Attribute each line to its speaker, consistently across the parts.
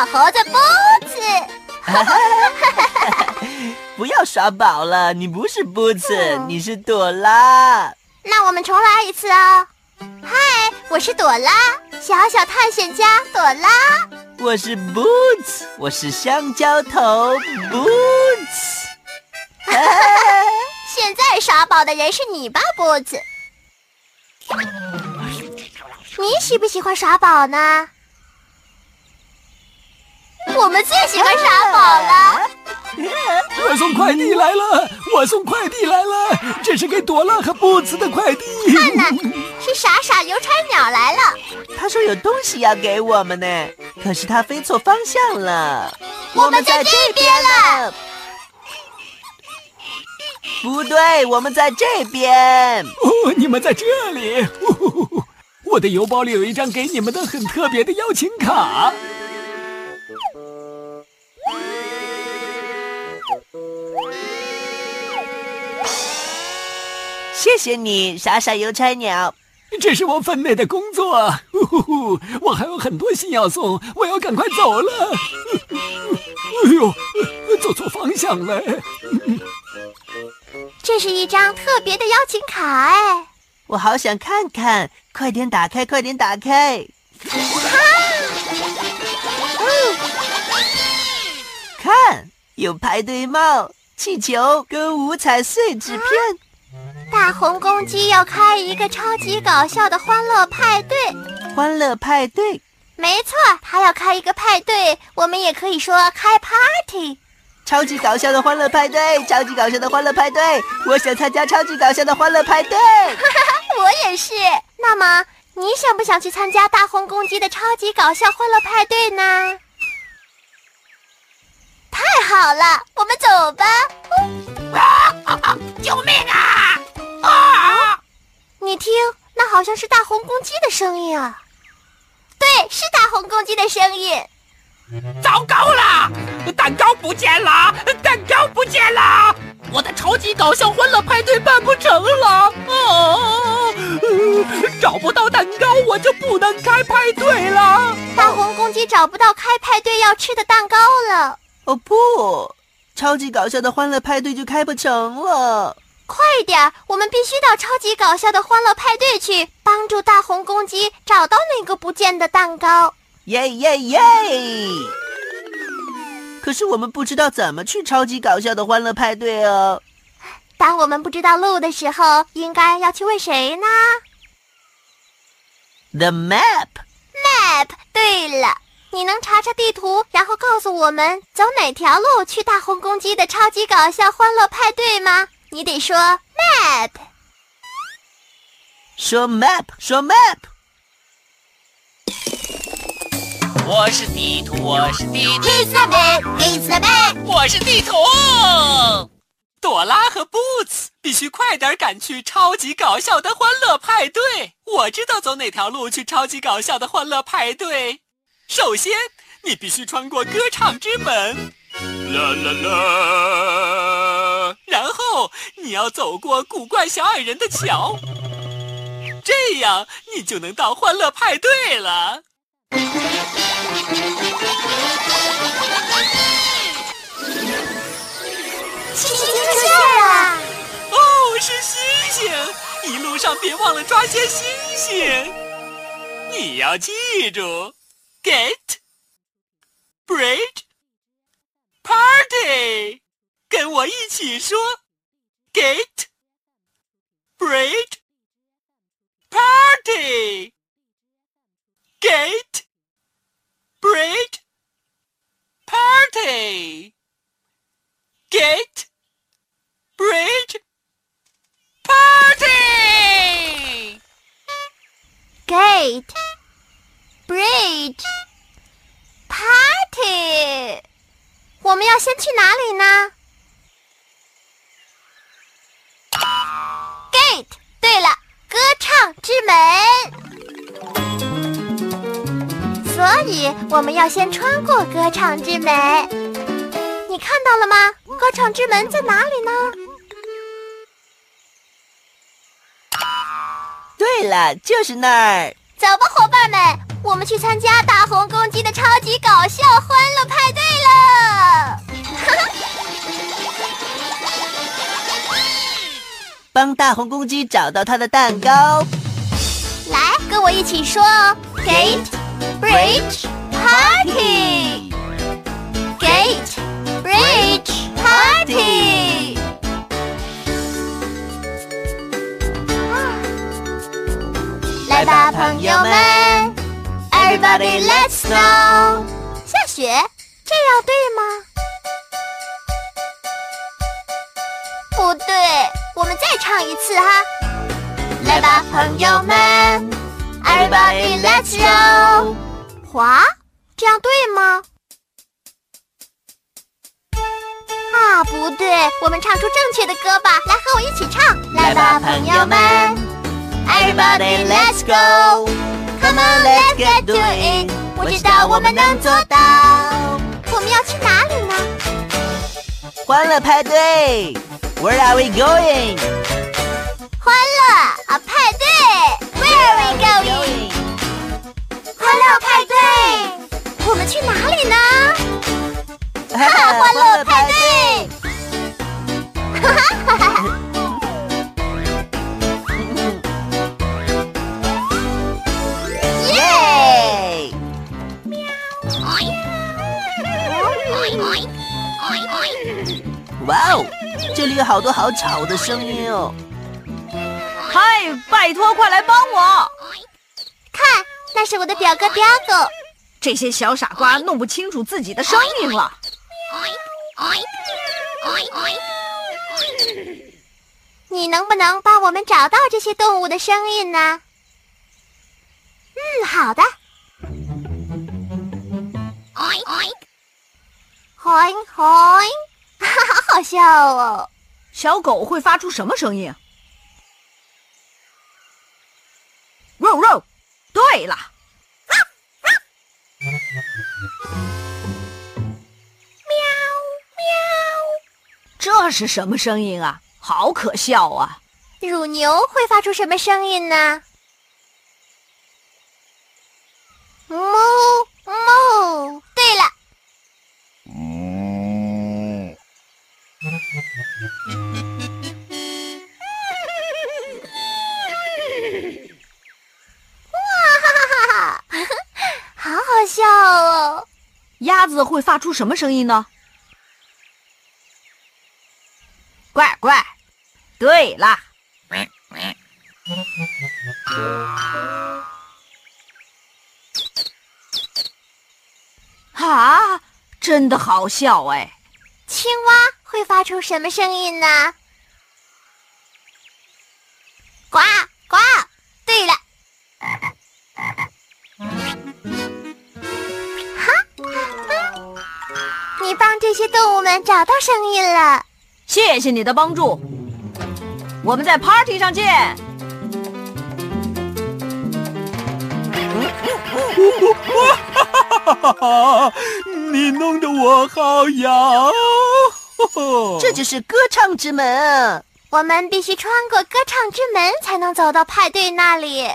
Speaker 1: 小猴子 Boots。
Speaker 2: 不要耍宝了，你不是 Boots，你是朵拉。
Speaker 1: 那我们重来一次哦。嗨，我是朵拉，小小探险家朵拉。
Speaker 2: 我是 Boots，我是香蕉头 Boots。
Speaker 1: 现在耍宝的人是你吧，Boots？你喜不喜欢耍宝呢？我们最喜欢傻宝了。
Speaker 3: 我送快递来了，我送快递来了，这是给朵拉和布茨的快递。
Speaker 1: 看呐，是傻傻邮差鸟来了。
Speaker 2: 他说有东西要给我们呢，可是他飞错方向了。
Speaker 1: 我们在这边了。
Speaker 2: 不对，我们在这边。
Speaker 3: 哦，你们在这里。我的邮包里有一张给你们的很特别的邀请卡。
Speaker 2: 谢谢你，傻傻邮差鸟。
Speaker 3: 这是我分内的工作。呼呼呼，我还有很多信要送，我要赶快走了。哎呦，走错方向了。
Speaker 1: 这是一张特别的邀请卡，哎，
Speaker 2: 我好想看看，快点打开，快点打开。看，有派对帽、气球跟五彩碎纸片。
Speaker 1: 大红公鸡要开一个超级搞笑的欢乐派对，
Speaker 2: 欢乐派对，
Speaker 1: 没错，它要开一个派对，我们也可以说开 party。
Speaker 2: 超级搞笑的欢乐派对，超级搞笑的欢乐派对，我想参加超级搞笑的欢乐派对。
Speaker 1: 我也是。那么，你想不想去参加大红公鸡的超级搞笑欢乐派对呢？太好了，我们走吧。
Speaker 4: 啊！救命啊！啊！
Speaker 1: 你听，那好像是大红公鸡的声音啊！对，是大红公鸡的声音。
Speaker 4: 糟糕了，蛋糕不见了！蛋糕不见了！我的超级搞笑欢乐派对办不成了！啊！找不到蛋糕，我就不能开派对了。
Speaker 1: 大红公鸡找不到开派对要吃的蛋糕了。
Speaker 2: 哦不，超级搞笑的欢乐派对就开不成了。
Speaker 1: 快点，我们必须到超级搞笑的欢乐派对去，帮助大红公鸡找到那个不见的蛋糕。
Speaker 2: 耶耶耶！可是我们不知道怎么去超级搞笑的欢乐派对哦。
Speaker 1: 当我们不知道路的时候，应该要去问谁呢
Speaker 2: ？The map。
Speaker 1: Map。对了，你能查查地图，然后告诉我们走哪条路去大红公鸡的超级搞笑欢乐派对吗？你得说 map。
Speaker 2: 说 map，说 map。
Speaker 4: 我是地图，我是地图。
Speaker 1: He's the man, he's the man。
Speaker 4: 我是地图。朵拉和 Boots 必须快点赶去超级搞笑的欢乐派对。我知道走哪条路去超级搞笑的欢乐派对。首先，你必须穿过歌唱之门，啦啦啦。然后你要走过古怪小矮人的桥，这样你就能到欢乐派对了。
Speaker 1: 星星出现了！
Speaker 4: 哦，是星星！一路上别忘了抓些星星。你要记住，get bridge party，跟我一起说，get
Speaker 1: bread party，get bread party，get bread party，get Bridge, party。我们要先去哪里呢？Gate。对了，歌唱之门。所以我们要先穿过歌唱之门。你看到了吗？歌唱之门在哪里呢？
Speaker 2: 对了，就是那儿。
Speaker 1: 走吧，伙伴们，我们去参加大红公鸡的超级搞笑欢乐派对了！
Speaker 2: 帮大红公鸡找到它的蛋糕。
Speaker 1: 来，跟我一起说：Gate Bridge Party。Gate Bridge Party。来吧，朋友们，Everybody let's go。下雪，这样对吗？不对，我们再唱一次哈。来吧，朋友们，Everybody let's go。滑，这样对吗？啊，不对，我们唱出正确的歌吧。来，和我一起唱。来吧，朋友们。Everybody, let's go! Come on, let's get! 我们能做到。我们要去哪里呢？
Speaker 2: 欢乐派对，Where are we going？
Speaker 1: 欢乐啊，派对，Where are we going？欢乐派对，我们去哪里呢？哈哈，欢乐派对！哈哈哈哈。
Speaker 2: 哇哦，这里有好多好吵的声音哦。
Speaker 5: 嗨，拜托，快来帮我！
Speaker 1: 看，那是我的表哥彪狗。
Speaker 5: 这些小傻瓜弄不清楚自己的声音了。
Speaker 1: 你能不能帮我们找到这些动物的声音呢？嗯，好的。嗨嗨，哈哈，好笑哦！
Speaker 5: 小狗会发出什么声音？肉肉，对了。
Speaker 1: 喵喵，
Speaker 5: 这是什么声音啊？好可笑啊！
Speaker 1: 乳牛会发出什么声音呢？哞哞。
Speaker 5: 鸭子会发出什么声音呢？怪怪。对啦。啊，真的好笑哎！
Speaker 1: 青蛙会发出什么声音呢？呱呱！你帮这些动物们找到声音了。
Speaker 5: 谢谢你的帮助。我们在 party 上见。
Speaker 3: 哈哈哈！你弄得我好痒。
Speaker 2: 这就是歌唱之门。
Speaker 1: 我们必须穿过歌唱之门才能走到派对那里。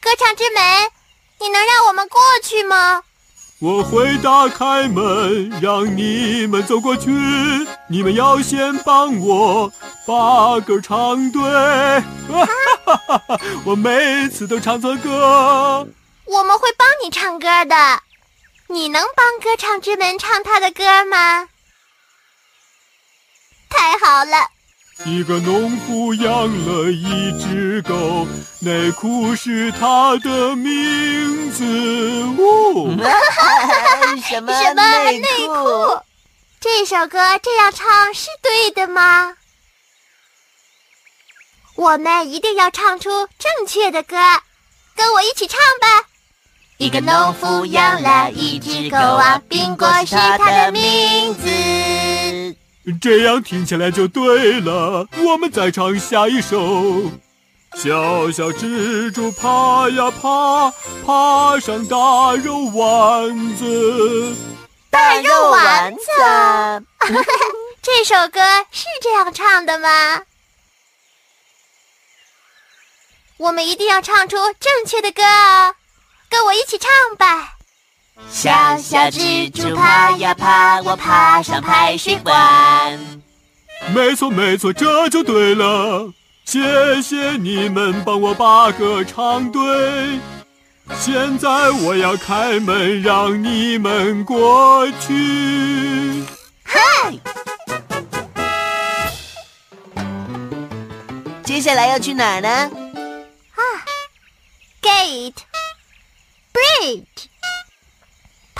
Speaker 1: 歌唱之门，你能让我们过去吗？
Speaker 3: 我会打开门，让你们走过去。你们要先帮我把歌唱对。我每次都唱错歌。
Speaker 1: 我们会帮你唱歌的。你能帮歌唱之门唱他的歌吗？太好了！
Speaker 3: 一个农夫养了一只狗，内裤是他的名字。哦，
Speaker 2: 什么
Speaker 1: 什么
Speaker 2: 内
Speaker 1: 内裤？这首歌这样唱是对的吗？我们一定要唱出正确的歌，跟我一起唱吧！一个农夫养了一只狗啊，宾果是它的名字。
Speaker 3: 这样听起来就对了。我们再唱下一首。小小蜘蛛爬呀爬，爬上大肉丸子。
Speaker 1: 大肉丸子，这首歌是这样唱的吗？我们一定要唱出正确的歌哦，跟我一起唱吧。
Speaker 2: 小小蜘蛛爬呀爬，我爬上排水管。
Speaker 3: 没错没错，这就对了。谢谢你们帮我把歌唱对。现在我要开门，让你们过去。
Speaker 1: 嗨，
Speaker 2: 接下来要去哪儿呢？
Speaker 1: 啊，gate, bridge,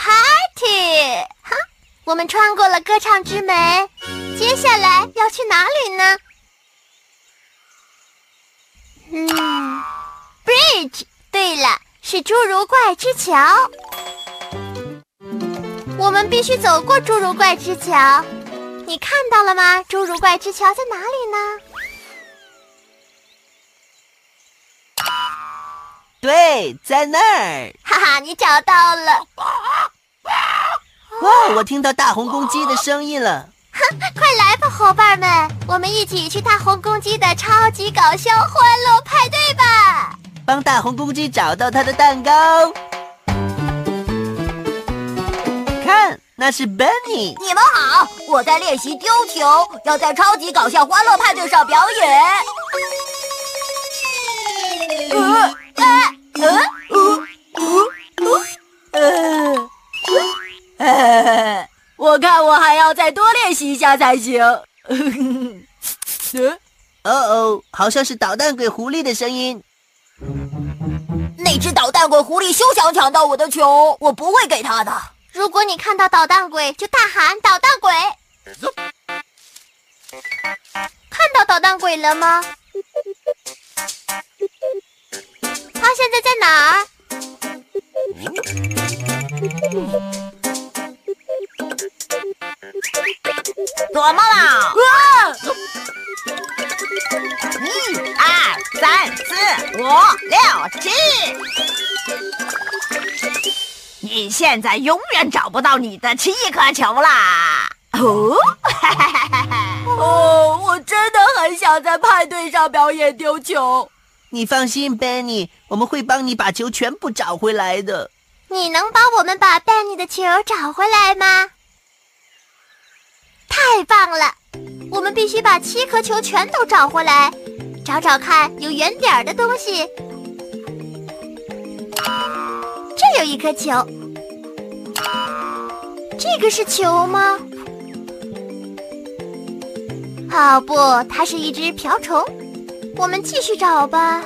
Speaker 1: party。哈，我们穿过了歌唱之门，接下来要去哪里呢？嗯，bridge。对了，是侏儒怪之桥。我们必须走过侏儒怪之桥。你看到了吗？侏儒怪之桥在哪里呢？
Speaker 2: 对，在那儿。
Speaker 1: 哈哈，你找到了！
Speaker 2: 哇，我听到大红公鸡的声音了。
Speaker 1: 哼，快来吧，伙伴们，我们一起去大红公鸡的超级搞笑欢乐派对吧！
Speaker 2: 帮大红公鸡找到它的蛋糕。看，那是 Benny。
Speaker 5: 你们好，我在练习丢球，要在超级搞笑欢乐派对上表演。呃我看我还要再多练习一下才行。
Speaker 2: 哦哦，好像是捣蛋鬼狐狸的声音。
Speaker 5: 那只捣蛋鬼狐狸休想抢到我的球，我不会给他的。
Speaker 1: 如果你看到捣蛋鬼，就大喊“捣蛋鬼”。看到捣蛋鬼了吗？他现在在哪儿？
Speaker 5: 怎么了？啊！一二三四五六七，你现在永远找不到你的七颗球啦！哦，哦，我真的很想在派对上表演丢球。
Speaker 2: 你放心，Benny，我们会帮你把球全部找回来的。
Speaker 1: 你能帮我们把 Benny 的球找回来吗？太棒了！我们必须把七颗球全都找回来，找找看有圆点儿的东西。这有一颗球，这个是球吗？哦不，它是一只瓢虫。我们继续找吧。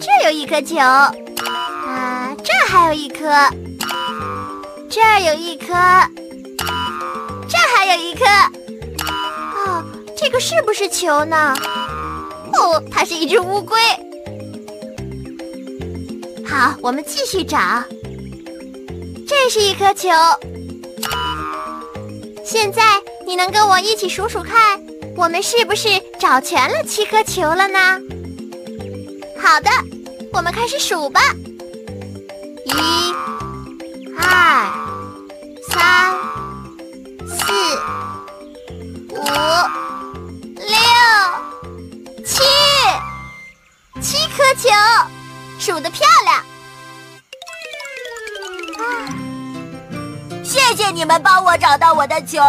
Speaker 1: 这有一颗球，啊，这还有一颗，这儿有一颗。这还有一颗，哦，这个是不是球呢？哦，它是一只乌龟。好，我们继续找。这是一颗球。现在你能跟我一起数数看，我们是不是找全了七颗球了呢？好的，我们开始数吧。一、二、三。四、五、六、七，七颗球，数得漂亮！
Speaker 5: 谢谢你们帮我找到我的球。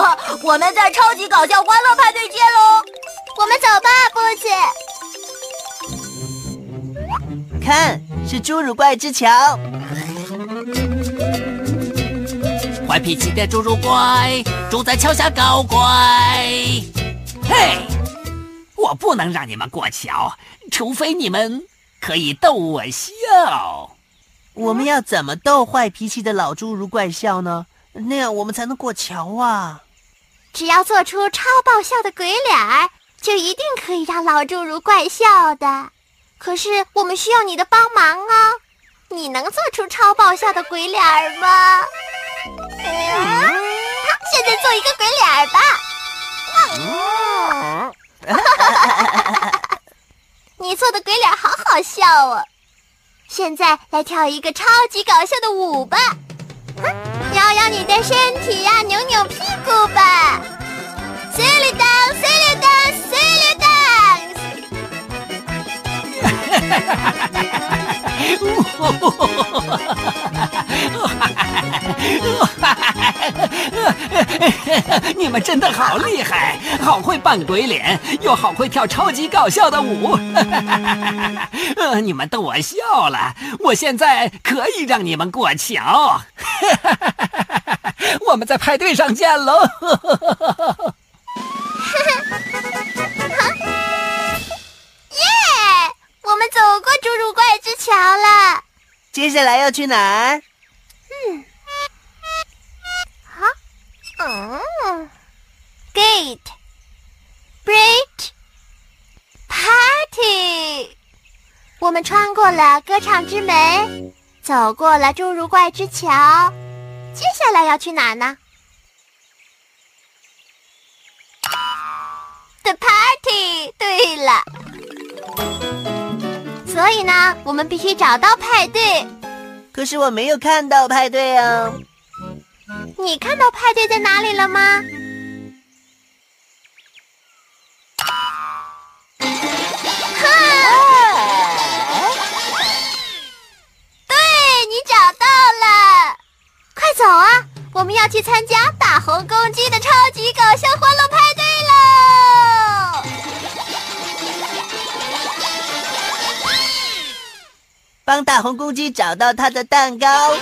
Speaker 5: 呵，我们在超级搞笑欢乐派对见喽！
Speaker 1: 我们走吧，
Speaker 2: 布子。看，是侏儒怪之桥。
Speaker 4: 坏脾气的侏儒怪住在桥下搞怪。嘿，我不能让你们过桥，除非你们可以逗我笑。
Speaker 2: 我们要怎么逗坏脾气的老侏儒怪笑呢？那样我们才能过桥啊！
Speaker 1: 只要做出超爆笑的鬼脸儿，就一定可以让老侏儒怪笑的。可是我们需要你的帮忙哦，你能做出超爆笑的鬼脸儿吗？现在做一个鬼脸儿吧。你做的鬼脸好好笑哦！现在来跳一个超级搞笑的舞吧，摇摇你的身体呀，扭扭屁股吧，silly dance，silly dance，silly
Speaker 4: dance。你们真的好厉害，好会扮鬼脸，又好会跳超级搞笑的舞。呃，你们逗我笑了，我现在可以让你们过桥。我们在派对上见喽！
Speaker 1: 耶！我们走过侏儒怪之桥了。
Speaker 2: 接下来要去哪儿？
Speaker 1: 嗯，Gate，Bridge，Party。我们穿过了歌唱之门，走过了侏儒怪之桥，接下来要去哪呢？The party。对了，所以呢，我们必须找到派对。
Speaker 2: 可是我没有看到派对啊！
Speaker 1: 你看到派对在哪里了吗？对你找到了，快走啊！我们要去参加大红公鸡的超级搞笑欢乐派对喽！
Speaker 2: 帮大红公鸡找到它的蛋糕。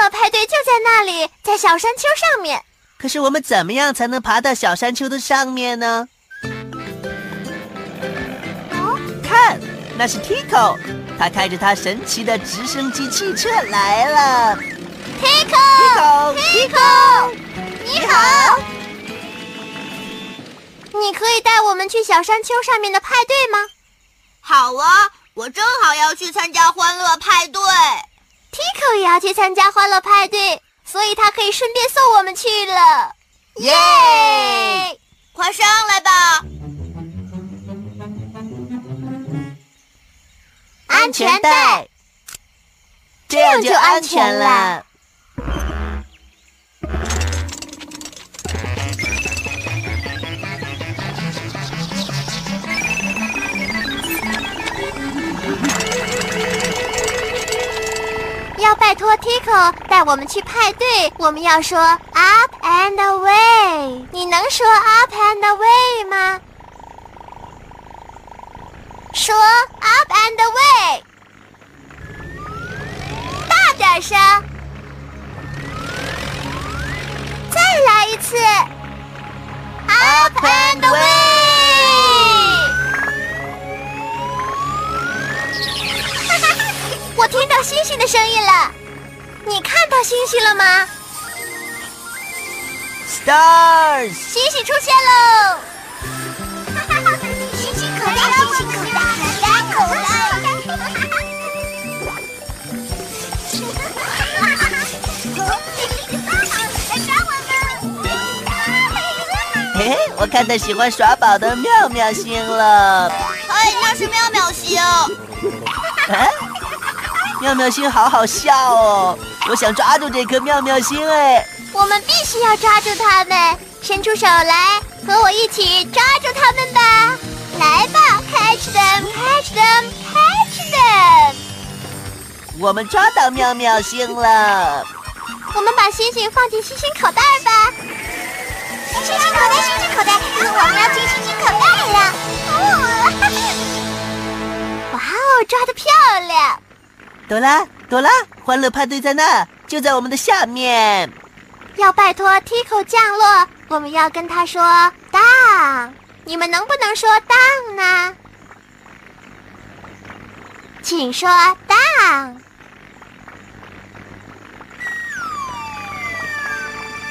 Speaker 1: 欢乐派对就在那里，在小山丘上面。
Speaker 2: 可是我们怎么样才能爬到小山丘的上面呢？看，那是 Tico，他开着他神奇的直升机汽车来了。
Speaker 1: Tico，Tico，你好，你可以带我们去小山丘上面的派对吗？
Speaker 5: 好啊，我正好要去参加欢乐派对。
Speaker 1: Tico 也要去参加欢乐派对，所以他可以顺便送我们去了。耶！
Speaker 5: 快上来吧！
Speaker 1: 安全带，
Speaker 2: 这样就安全了。
Speaker 1: Tico 带我们去派对，我们要说 up and away。你能说 up and away 吗？说 up and away，大点声，再来一次 up and away。我听到星星的声音了，你看到星星了吗
Speaker 2: ？Stars，
Speaker 1: 星星出现喽！星星口袋，星星口袋，口袋口袋。
Speaker 2: 嘿嘿，我看到喜欢耍宝的妙妙星了。
Speaker 5: 哎，那是妙妙星。
Speaker 2: 啊，妙妙星好好笑哦！我想抓住这颗妙妙星哎。
Speaker 1: 我们必须要抓住它们，伸出手来，和我一起抓住它们吧！来吧，catch them，catch them，catch them！
Speaker 2: 我们抓到妙妙星了。
Speaker 1: 我们把星星放进星星口袋吧。星星口袋，星星口袋，我们要进星星口袋了。哇哦，抓的漂亮！
Speaker 2: 朵拉，朵拉，欢乐派对在那，就在我们的下面。
Speaker 1: 要拜托 Tico 降落，我们要跟他说 down。你们能不能说 down 呢？请说 down。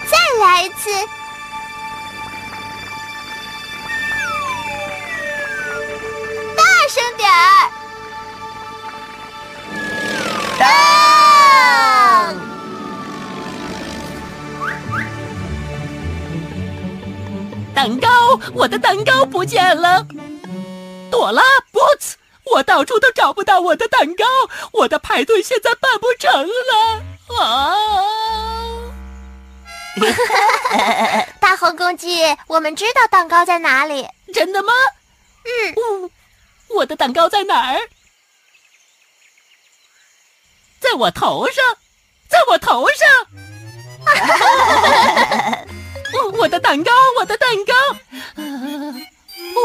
Speaker 1: 再来一次。大声点儿！
Speaker 4: 蛋糕，我的蛋糕不见了！朵拉，Boots，我到处都找不到我的蛋糕，我的派对现在办不成了啊！
Speaker 1: 大红公鸡，我们知道蛋糕在哪里。
Speaker 4: 真的吗？嗯。我的蛋糕在哪儿？在我头上，在我头上！我 我的蛋糕，我的蛋糕！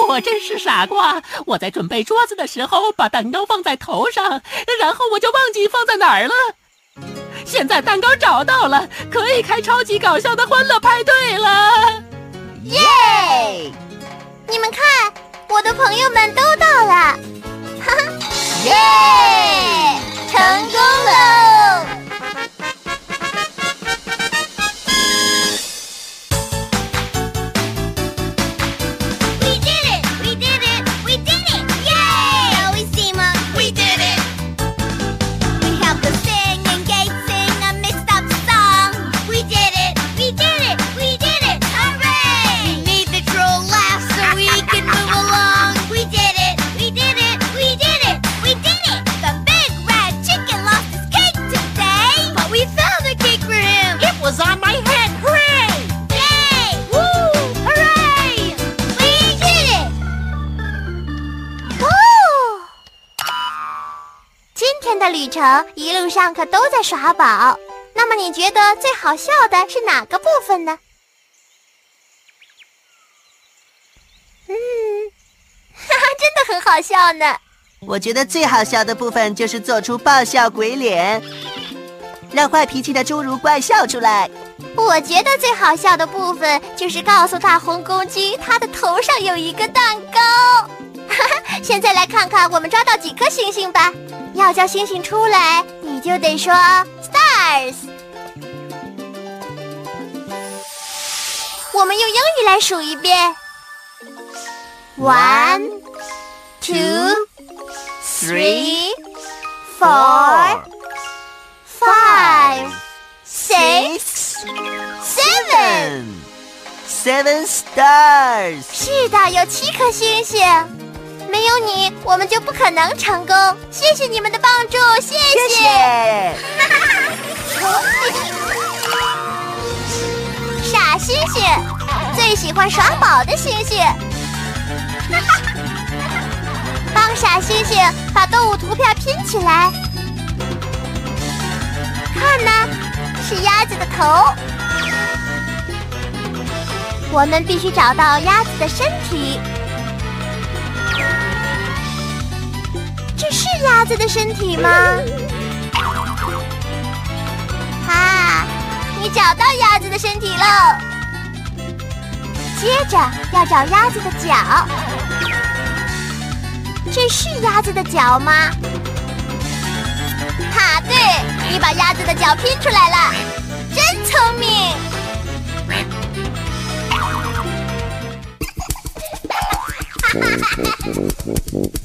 Speaker 4: 我真是傻瓜！我在准备桌子的时候把蛋糕放在头上，然后我就忘记放在哪儿了。现在蛋糕找到了，可以开超级搞笑的欢乐派对了！
Speaker 1: 耶！你们看，我的朋友们都到了，哈哈！耶！成功了。旅程一路上可都在耍宝，那么你觉得最好笑的是哪个部分呢？嗯，哈哈，真的很好笑呢。
Speaker 2: 我觉得最好笑的部分就是做出爆笑鬼脸，让坏脾气的侏儒怪笑出来。
Speaker 1: 我觉得最好笑的部分就是告诉大红公鸡，它的头上有一个蛋糕。哈哈，现在来看看我们抓到几颗星星吧。要叫星星出来，你就得说 stars。我们用英语来数一遍：one, two, three, four, five, six, seven。
Speaker 2: Seven stars。
Speaker 1: 是的，有七颗星星。没有你，我们就不可能成功。谢谢你们的帮助，谢
Speaker 2: 谢
Speaker 1: 谢。
Speaker 2: 谢。
Speaker 1: 傻星星，最喜欢耍宝的星星。帮傻星星把动物图片拼起来。看呢，是鸭子的头。我们必须找到鸭子的身体。鸭子的身体吗？哈，你找到鸭子的身体喽。接着要找鸭子的脚，这是鸭子的脚吗？哈，对，你把鸭子的脚拼出来了，真聪明。
Speaker 6: 哈哈哈哈哈